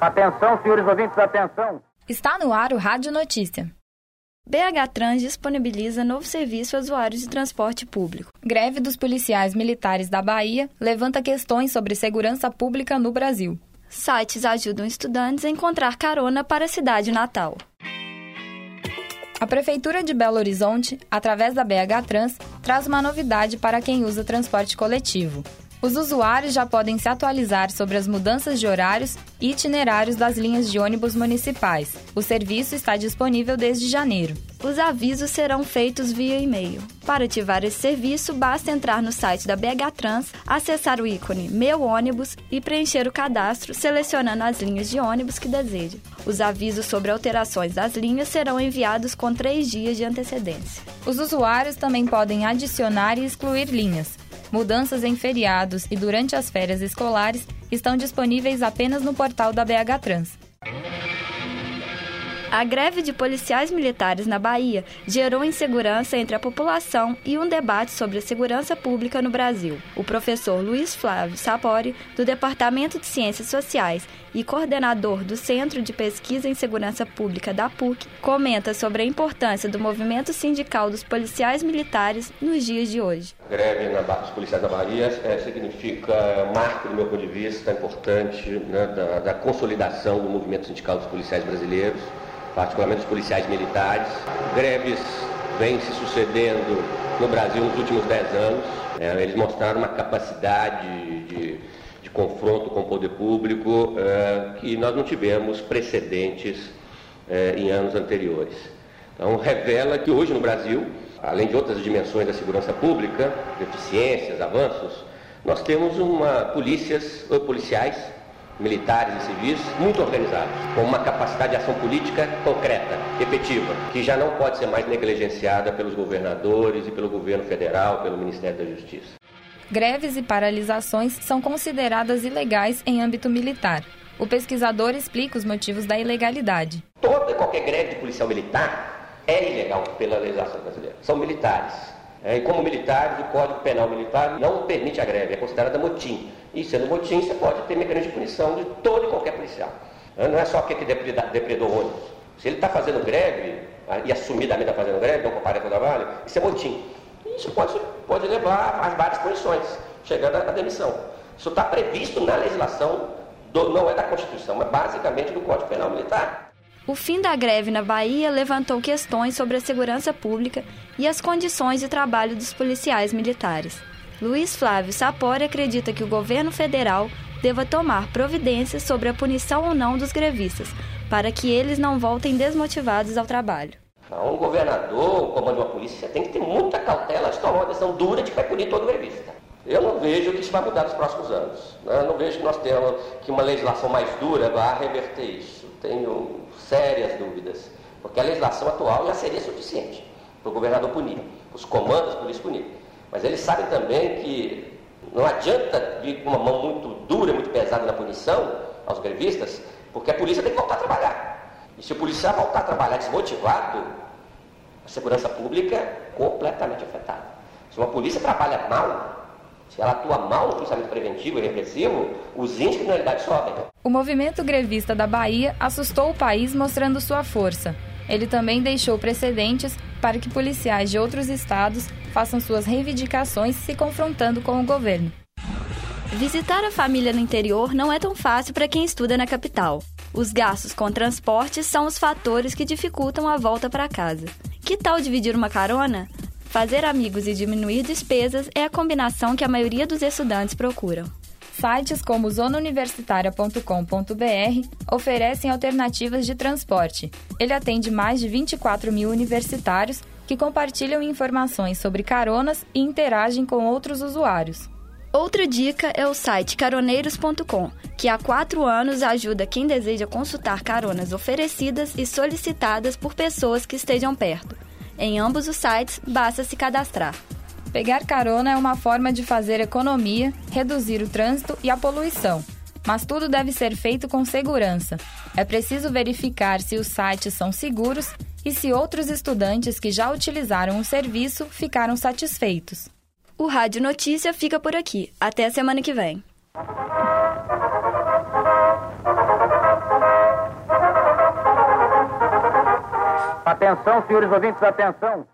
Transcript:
Atenção, senhores ouvintes, atenção. Está no ar o Rádio Notícia. BH Trans disponibiliza novo serviço a usuários de transporte público. Greve dos policiais militares da Bahia levanta questões sobre segurança pública no Brasil. Sites ajudam estudantes a encontrar carona para a cidade natal. A Prefeitura de Belo Horizonte, através da BH Trans, traz uma novidade para quem usa transporte coletivo. Os usuários já podem se atualizar sobre as mudanças de horários e itinerários das linhas de ônibus municipais. O serviço está disponível desde janeiro. Os avisos serão feitos via e-mail. Para ativar esse serviço, basta entrar no site da BH Trans, acessar o ícone Meu Ônibus e preencher o cadastro, selecionando as linhas de ônibus que deseja. Os avisos sobre alterações das linhas serão enviados com três dias de antecedência. Os usuários também podem adicionar e excluir linhas. Mudanças em feriados e durante as férias escolares estão disponíveis apenas no portal da BH Trans. A greve de policiais militares na Bahia gerou insegurança entre a população e um debate sobre a segurança pública no Brasil. O professor Luiz Flávio Sapori, do Departamento de Ciências Sociais e coordenador do Centro de Pesquisa em Segurança Pública da PUC, comenta sobre a importância do movimento sindical dos policiais militares nos dias de hoje. A greve na, dos policiais da Bahia é, significa é, marco, do meu ponto de vista, importante né, da, da consolidação do movimento sindical dos policiais brasileiros particularmente os policiais militares. Greves vêm se sucedendo no Brasil nos últimos dez anos. É, eles mostraram uma capacidade de, de, confronto com o poder público é, que nós não tivemos precedentes é, em anos anteriores. Então, revela que hoje no Brasil, além de outras dimensões da segurança pública, deficiências, avanços, nós temos uma polícias, policiais militares e civis muito organizados, com uma capacidade de ação política concreta, efetiva, que já não pode ser mais negligenciada pelos governadores e pelo governo federal, pelo Ministério da Justiça. Greves e paralisações são consideradas ilegais em âmbito militar. O pesquisador explica os motivos da ilegalidade. Toda e qualquer greve de policial militar é ilegal pela legislação brasileira. São militares. É, e como militares, o Código Penal Militar não permite a greve, é considerada motim. E sendo motim, você pode ter mecanismo de punição de todo e qualquer policial. Não é só porque que depredou ônibus. Se ele está fazendo greve, e assumidamente está fazendo greve, não compara com o trabalho, isso é motim. Isso pode, pode levar a várias punições, chegando à demissão. Isso está previsto na legislação, do, não é da Constituição, mas basicamente do Código Penal Militar. O fim da greve na Bahia levantou questões sobre a segurança pública e as condições de trabalho dos policiais militares. Luiz Flávio Sapori acredita que o governo federal deva tomar providências sobre a punição ou não dos grevistas, para que eles não voltem desmotivados ao trabalho. Um governador, um comando de uma polícia, tem que ter muita cautela de tomar uma decisão dura de punir todo grevista. Eu não vejo que isso vai mudar nos próximos anos. Né? Não vejo que nós temos que uma legislação mais dura vá reverter isso. Tenho sérias dúvidas, porque a legislação atual já seria suficiente para o governador punir, os comandos por isso punir. Mas eles sabem também que não adianta vir com uma mão muito dura, muito pesada na punição aos grevistas, porque a polícia tem que voltar a trabalhar. E se o policial voltar a trabalhar desmotivado, a segurança pública é completamente afetada. Se uma polícia trabalha mal, se ela atua mal no policiamento preventivo e repressivo, os índices de criminalidade sobem. O movimento grevista da Bahia assustou o país mostrando sua força. Ele também deixou precedentes para que policiais de outros estados façam suas reivindicações se confrontando com o governo. Visitar a família no interior não é tão fácil para quem estuda na capital. Os gastos com transporte são os fatores que dificultam a volta para casa. Que tal dividir uma carona? Fazer amigos e diminuir despesas é a combinação que a maioria dos estudantes procuram. Sites como zonauniversitaria.com.br oferecem alternativas de transporte. Ele atende mais de 24 mil universitários que compartilham informações sobre caronas e interagem com outros usuários. Outra dica é o site caroneiros.com, que há quatro anos ajuda quem deseja consultar caronas oferecidas e solicitadas por pessoas que estejam perto. Em ambos os sites, basta se cadastrar. Pegar carona é uma forma de fazer economia, reduzir o trânsito e a poluição. Mas tudo deve ser feito com segurança. É preciso verificar se os sites são seguros e se outros estudantes que já utilizaram o serviço ficaram satisfeitos. O Rádio Notícia fica por aqui. Até a semana que vem. Atenção, senhores ouvintes, atenção.